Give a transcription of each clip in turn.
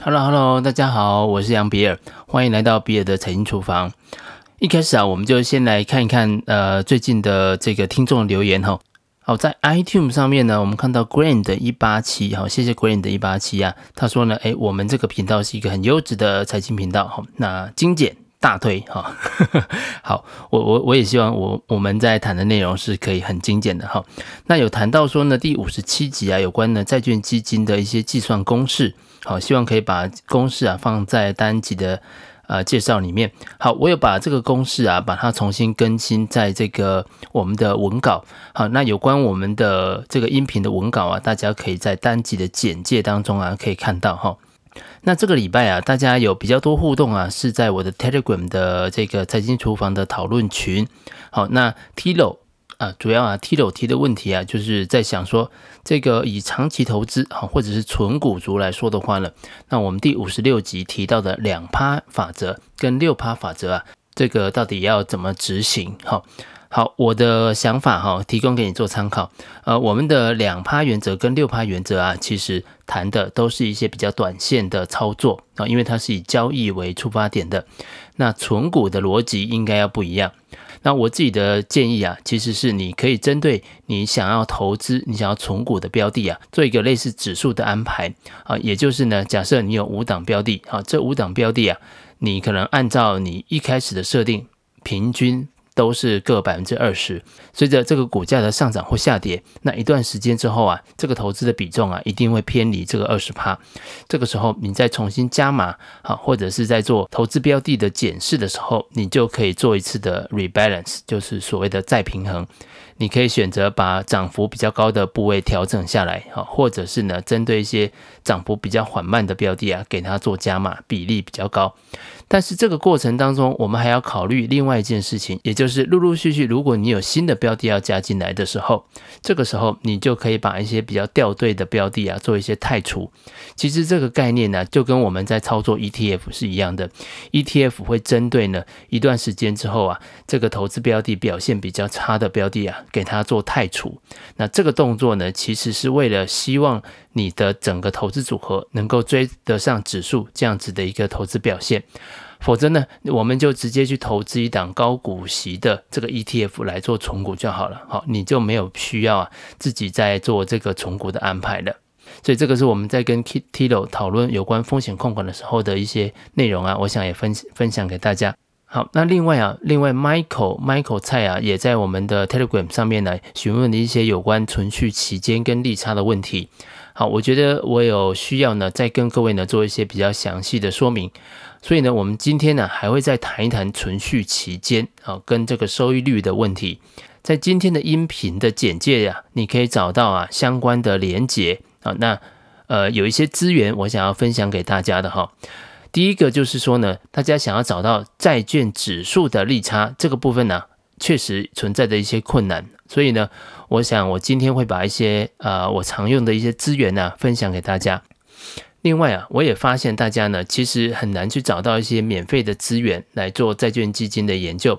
Hello，Hello，大家好，我是杨比尔，欢迎来到比尔的财经厨房。一开始啊，我们就先来看一看呃最近的这个听众留言哈。好，在 iTunes 上面呢，我们看到 Grand 一八七，好，谢谢 Grand 一八七啊，他说呢，诶，我们这个频道是一个很优质的财经频道，好，那精简。大推哈，好，我我我也希望我我们在谈的内容是可以很精简的哈。那有谈到说呢，第五十七集啊，有关呢债券基金的一些计算公式，好，希望可以把公式啊放在单集的呃介绍里面。好，我有把这个公式啊，把它重新更新在这个我们的文稿。好，那有关我们的这个音频的文稿啊，大家可以在单集的简介当中啊可以看到哈。那这个礼拜啊，大家有比较多互动啊，是在我的 Telegram 的这个财经厨房的讨论群。好，那 Tilo 啊，主要啊 Tilo 提的问题啊，就是在想说，这个以长期投资啊，或者是存股族来说的话呢，那我们第五十六集提到的两趴法则跟六趴法则啊，这个到底要怎么执行？好。好，我的想法哈，提供给你做参考。呃，我们的两趴原则跟六趴原则啊，其实谈的都是一些比较短线的操作啊，因为它是以交易为出发点的。那存股的逻辑应该要不一样。那我自己的建议啊，其实是你可以针对你想要投资、你想要存股的标的啊，做一个类似指数的安排啊，也就是呢，假设你有五档标的啊，这五档标的啊，你可能按照你一开始的设定平均。都是各百分之二十，随着这个股价的上涨或下跌，那一段时间之后啊，这个投资的比重啊，一定会偏离这个二十趴。这个时候你再重新加码，好，或者是在做投资标的的检视的时候，你就可以做一次的 rebalance，就是所谓的再平衡。你可以选择把涨幅比较高的部位调整下来，好，或者是呢，针对一些涨幅比较缓慢的标的啊，给它做加码，比例比较高。但是这个过程当中，我们还要考虑另外一件事情，也就是陆陆续续，如果你有新的标的要加进来的时候，这个时候你就可以把一些比较掉队的标的啊做一些汰除。其实这个概念呢，就跟我们在操作 ETF 是一样的，ETF 会针对呢一段时间之后啊，这个投资标的表现比较差的标的啊，给它做汰除。那这个动作呢，其实是为了希望你的整个投资组合能够追得上指数这样子的一个投资表现。否则呢，我们就直接去投资一档高股息的这个 ETF 来做存股就好了。好，你就没有需要啊自己在做这个存股的安排了。所以这个是我们在跟 Tilo 讨论有关风险控管的时候的一些内容啊，我想也分分享给大家。好，那另外啊，另外 Michael Michael 蔡啊也在我们的 Telegram 上面来询问了一些有关存续期间跟利差的问题。好，我觉得我有需要呢，再跟各位呢做一些比较详细的说明。所以呢，我们今天呢还会再谈一谈存续期间啊跟这个收益率的问题。在今天的音频的简介呀、啊，你可以找到啊相关的连结啊。那呃有一些资源我想要分享给大家的哈。第一个就是说呢，大家想要找到债券指数的利差这个部分呢，确实存在的一些困难。所以呢，我想我今天会把一些呃我常用的一些资源呢分享给大家。另外啊，我也发现大家呢，其实很难去找到一些免费的资源来做债券基金的研究。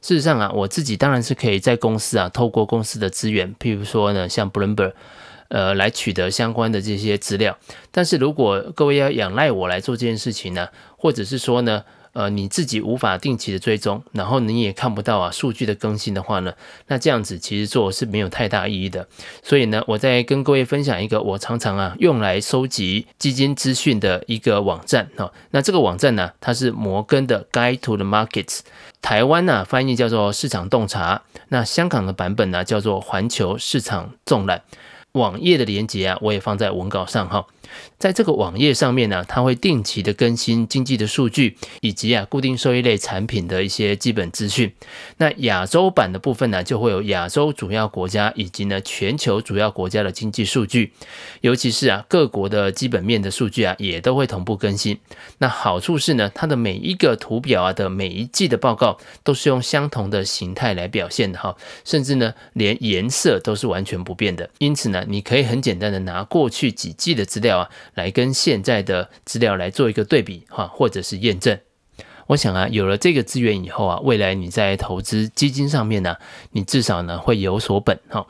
事实上啊，我自己当然是可以在公司啊，透过公司的资源，譬如说呢，像 Bloomberg，呃，来取得相关的这些资料。但是如果各位要仰赖我来做这件事情呢，或者是说呢，呃，你自己无法定期的追踪，然后你也看不到啊数据的更新的话呢，那这样子其实做是没有太大意义的。所以呢，我再跟各位分享一个我常常啊用来收集基金资讯的一个网站哈。那这个网站呢，它是摩根的 Guide to the Markets，台湾呢翻译叫做市场洞察，那香港的版本呢叫做环球市场纵览。网页的连接啊，我也放在文稿上哈。在这个网页上面呢，它会定期的更新经济的数据，以及啊固定收益类产品的一些基本资讯。那亚洲版的部分呢，就会有亚洲主要国家以及呢全球主要国家的经济数据，尤其是啊各国的基本面的数据啊，也都会同步更新。那好处是呢，它的每一个图表啊的每一季的报告都是用相同的形态来表现的哈，甚至呢连颜色都是完全不变的。因此呢，你可以很简单的拿过去几季的资料啊。来跟现在的资料来做一个对比哈，或者是验证。我想啊，有了这个资源以后啊，未来你在投资基金上面呢，你至少呢会有所本哈。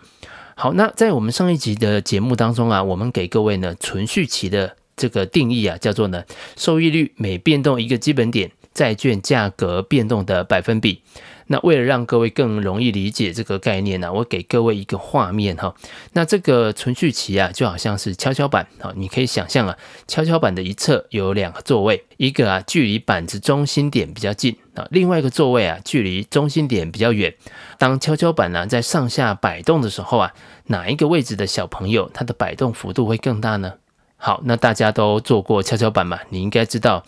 好，那在我们上一集的节目当中啊，我们给各位呢存续期的这个定义啊，叫做呢，收益率每变动一个基本点，债券价格变动的百分比。那为了让各位更容易理解这个概念呢，我给各位一个画面哈。那这个存续期啊，就好像是跷跷板啊，你可以想象啊，跷跷板的一侧有两个座位，一个啊距离板子中心点比较近啊，另外一个座位啊距离中心点比较远。当跷跷板呢在上下摆动的时候啊，哪一个位置的小朋友他的摆动幅度会更大呢？好，那大家都坐过跷跷板嘛，你应该知道。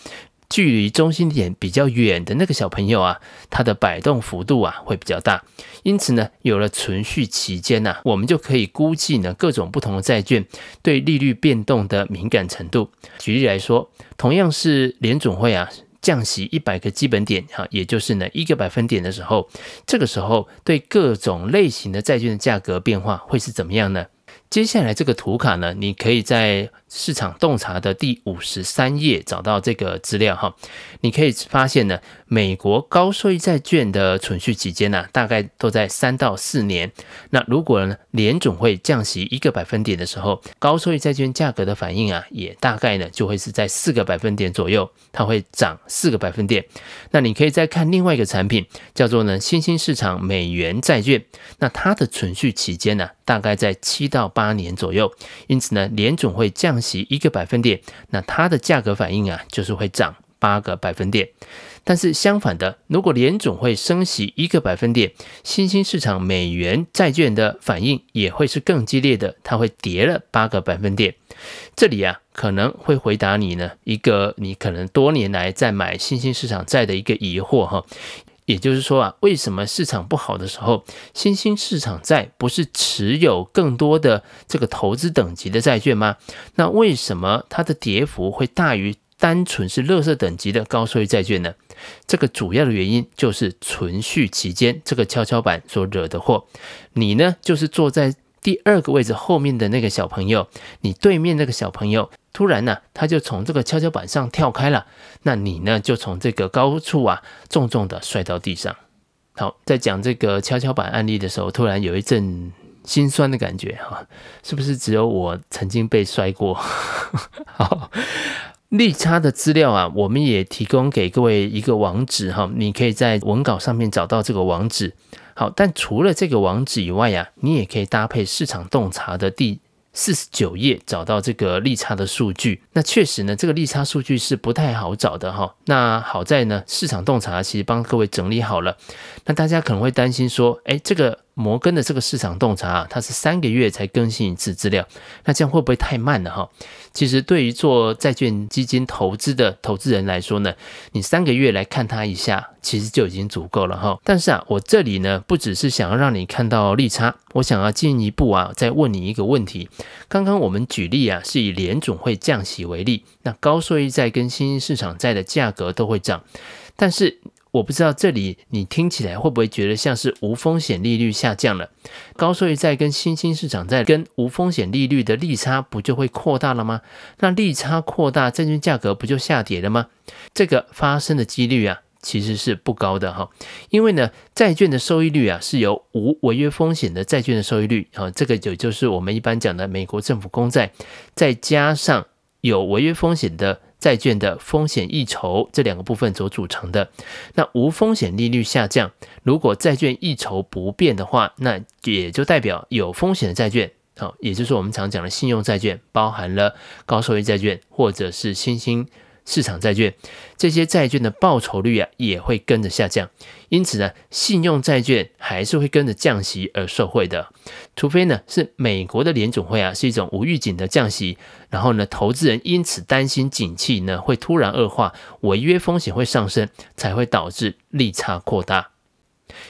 距离中心点比较远的那个小朋友啊，他的摆动幅度啊会比较大。因此呢，有了存续期间呢，我们就可以估计呢各种不同的债券对利率变动的敏感程度。举例来说，同样是联总会啊降息一百个基本点哈，也就是呢一个百分点的时候，这个时候对各种类型的债券的价格变化会是怎么样呢？接下来这个图卡呢，你可以在市场洞察的第五十三页找到这个资料哈。你可以发现呢，美国高收益债券的存续期间呢，大概都在三到四年。那如果呢，联总会降息一个百分点的时候，高收益债券价格的反应啊，也大概呢就会是在四个百分点左右，它会涨四个百分点。那你可以再看另外一个产品，叫做呢新兴市场美元债券，那它的存续期间呢，大概在七到八年左右。因此呢，联总会降息一个百分点，那它的价格反应啊，就是会涨八个百分点。但是相反的，如果联总会升息一个百分点，新兴市场美元债券的反应也会是更激烈的，它会跌了八个百分点。这里啊，可能会回答你呢一个你可能多年来在买新兴市场债的一个疑惑哈。也就是说啊，为什么市场不好的时候，新兴市场债不是持有更多的这个投资等级的债券吗？那为什么它的跌幅会大于单纯是垃圾等级的高收益债券呢？这个主要的原因就是存续期间这个跷跷板所惹的祸。你呢，就是坐在第二个位置后面的那个小朋友，你对面那个小朋友。突然呢，他就从这个跷跷板上跳开了，那你呢就从这个高处啊重重的摔到地上。好，在讲这个跷跷板案例的时候，突然有一阵心酸的感觉哈，是不是只有我曾经被摔过？好，利差的资料啊，我们也提供给各位一个网址哈，你可以在文稿上面找到这个网址。好，但除了这个网址以外呀，你也可以搭配市场洞察的第。四十九页找到这个利差的数据，那确实呢，这个利差数据是不太好找的哈。那好在呢，市场洞察其实帮各位整理好了。那大家可能会担心说，哎，这个。摩根的这个市场洞察啊，它是三个月才更新一次资料，那这样会不会太慢了哈？其实对于做债券基金投资的投资人来说呢，你三个月来看它一下，其实就已经足够了哈。但是啊，我这里呢，不只是想要让你看到利差，我想要进一步啊，再问你一个问题。刚刚我们举例啊，是以联总会降息为例，那高收益债跟新兴市场债的价格都会涨，但是。我不知道这里你听起来会不会觉得像是无风险利率下降了，高收益债跟新兴市场债跟无风险利率的利差不就会扩大了吗？那利差扩大，债券价格不就下跌了吗？这个发生的几率啊，其实是不高的哈，因为呢，债券的收益率啊是由无违约风险的债券的收益率啊，这个就就是我们一般讲的美国政府公债，再加上有违约风险的。债券的风险溢酬这两个部分所组成的，那无风险利率下降，如果债券溢酬不变的话，那也就代表有风险的债券，好，也就是我们常讲的信用债券，包含了高收益债券或者是新兴。市场债券这些债券的报酬率啊也会跟着下降，因此呢，信用债券还是会跟着降息而受惠的，除非呢是美国的联总会啊是一种无预警的降息，然后呢投资人因此担心景气呢会突然恶化，违约风险会上升，才会导致利差扩大。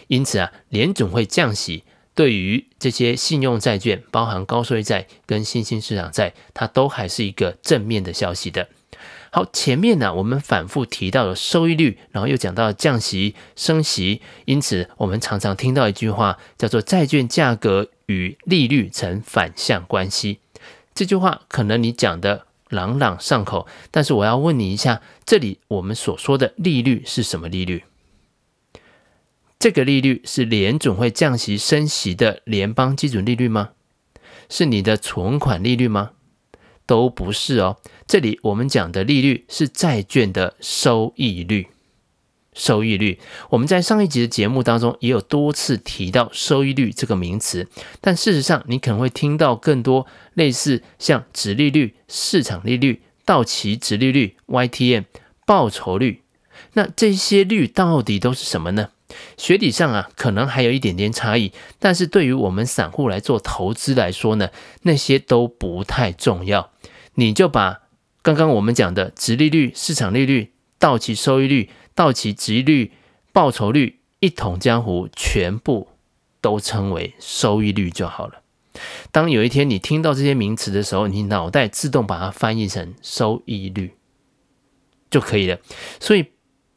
因此啊，联总会降息对于这些信用债券，包含高收益债跟新兴市场债，它都还是一个正面的消息的。好，前面呢，我们反复提到了收益率，然后又讲到降息、升息，因此我们常常听到一句话，叫做“债券价格与利率成反向关系”。这句话可能你讲的朗朗上口，但是我要问你一下，这里我们所说的利率是什么利率？这个利率是联总会降息升息的联邦基准利率吗？是你的存款利率吗？都不是哦。这里我们讲的利率是债券的收益率。收益率，我们在上一集的节目当中也有多次提到收益率这个名词，但事实上你可能会听到更多类似像殖利率、市场利率、到期殖利率、YTM、报酬率，那这些率到底都是什么呢？学理上啊，可能还有一点点差异，但是对于我们散户来做投资来说呢，那些都不太重要。你就把刚刚我们讲的殖利率、市场利率、到期收益率。到期殖利率、报酬率一统江湖，全部都称为收益率就好了。当有一天你听到这些名词的时候，你脑袋自动把它翻译成收益率就可以了。所以，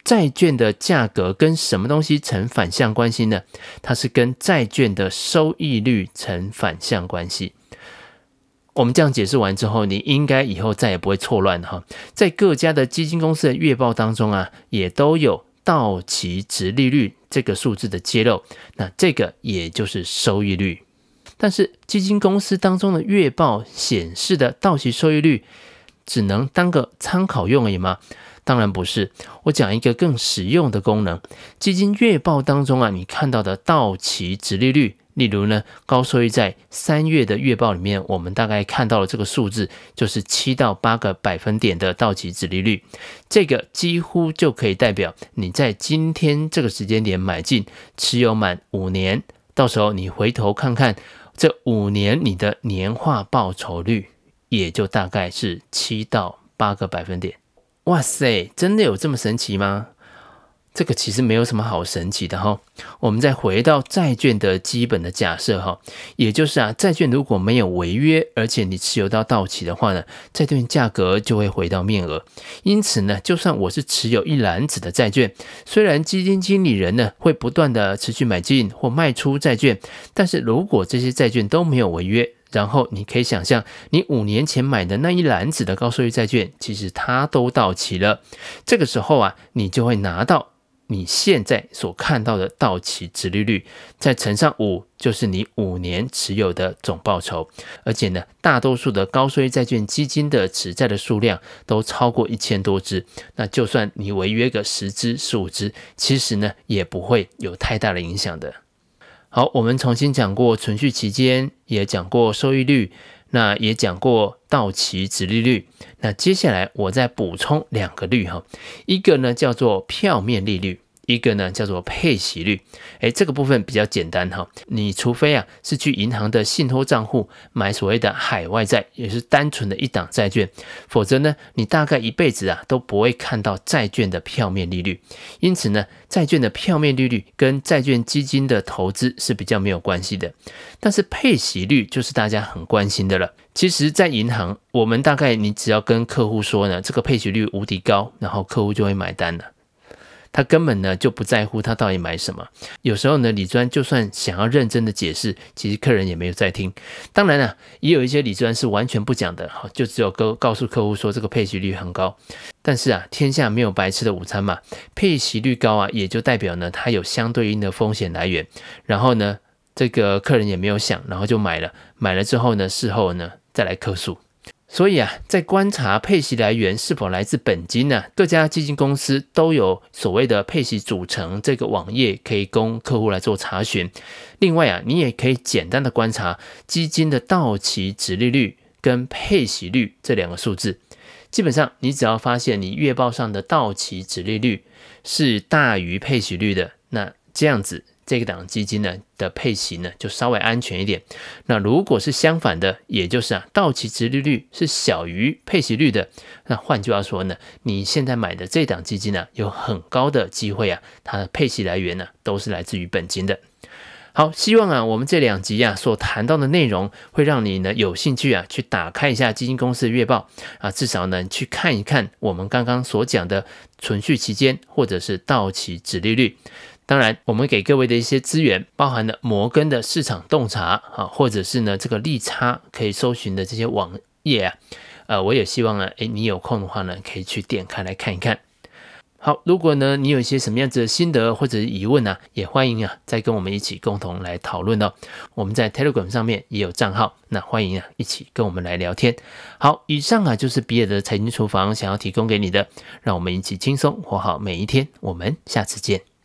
债券的价格跟什么东西成反向关系呢？它是跟债券的收益率成反向关系。我们这样解释完之后，你应该以后再也不会错乱了哈。在各家的基金公司的月报当中啊，也都有到期值利率这个数字的揭露，那这个也就是收益率。但是基金公司当中的月报显示的到期收益率，只能当个参考用而已吗？当然不是。我讲一个更实用的功能，基金月报当中啊，你看到的到期值利率。例如呢，高收益债三月的月报里面，我们大概看到了这个数字，就是七到八个百分点的到期殖利率，这个几乎就可以代表你在今天这个时间点买进，持有满五年，到时候你回头看看这五年你的年化报酬率，也就大概是七到八个百分点。哇塞，真的有这么神奇吗？这个其实没有什么好神奇的哈，我们再回到债券的基本的假设哈，也就是啊，债券如果没有违约，而且你持有到到期的话呢，债券价格就会回到面额。因此呢，就算我是持有一篮子的债券，虽然基金经理人呢会不断的持续买进或卖出债券，但是如果这些债券都没有违约，然后你可以想象，你五年前买的那一篮子的高收益债券，其实它都到期了，这个时候啊，你就会拿到。你现在所看到的到期值利率，再乘上五，就是你五年持有的总报酬。而且呢，大多数的高收益债券基金的持债的数量都超过一千多只。那就算你违约个十只、十五只，其实呢，也不会有太大的影响的。好，我们重新讲过存续期间，也讲过收益率，那也讲过到期值利率。那接下来我再补充两个率哈，一个呢叫做票面利率。一个呢叫做配息率，诶，这个部分比较简单哈。你除非啊是去银行的信托账户买所谓的海外债，也是单纯的一档债券，否则呢你大概一辈子啊都不会看到债券的票面利率。因此呢，债券的票面利率跟债券基金的投资是比较没有关系的。但是配息率就是大家很关心的了。其实，在银行，我们大概你只要跟客户说呢，这个配息率无敌高，然后客户就会买单了。他根本呢就不在乎他到底买什么。有时候呢，李专就算想要认真的解释，其实客人也没有在听。当然了，也有一些李专是完全不讲的，哈，就只有告告诉客户说这个配息率很高。但是啊，天下没有白吃的午餐嘛，配息率高啊，也就代表呢它有相对应的风险来源。然后呢，这个客人也没有想，然后就买了。买了之后呢，事后呢再来客诉。所以啊，在观察配息来源是否来自本金呢？各家基金公司都有所谓的配息组成这个网页，可以供客户来做查询。另外啊，你也可以简单的观察基金的到期值利率跟配息率这两个数字。基本上，你只要发现你月报上的到期值利率是大于配息率的，那这样子。这个档基金呢的配息呢就稍微安全一点。那如果是相反的，也就是啊到期值利率是小于配息率的，那换句话说呢，你现在买的这档基金呢有很高的机会啊，它的配息来源呢都是来自于本金的。好，希望啊我们这两集啊所谈到的内容会让你呢有兴趣啊去打开一下基金公司的月报啊，至少呢去看一看我们刚刚所讲的存续期间或者是到期值利率。当然，我们给各位的一些资源，包含了摩根的市场洞察啊，或者是呢这个利差可以搜寻的这些网页啊，呃，我也希望呢，诶，你有空的话呢，可以去点开来看一看。好，如果呢你有一些什么样子的心得或者疑问啊，也欢迎啊再跟我们一起共同来讨论哦。我们在 Telegram 上面也有账号，那欢迎啊一起跟我们来聊天。好，以上啊就是比尔的财经厨房想要提供给你的，让我们一起轻松活好每一天。我们下次见。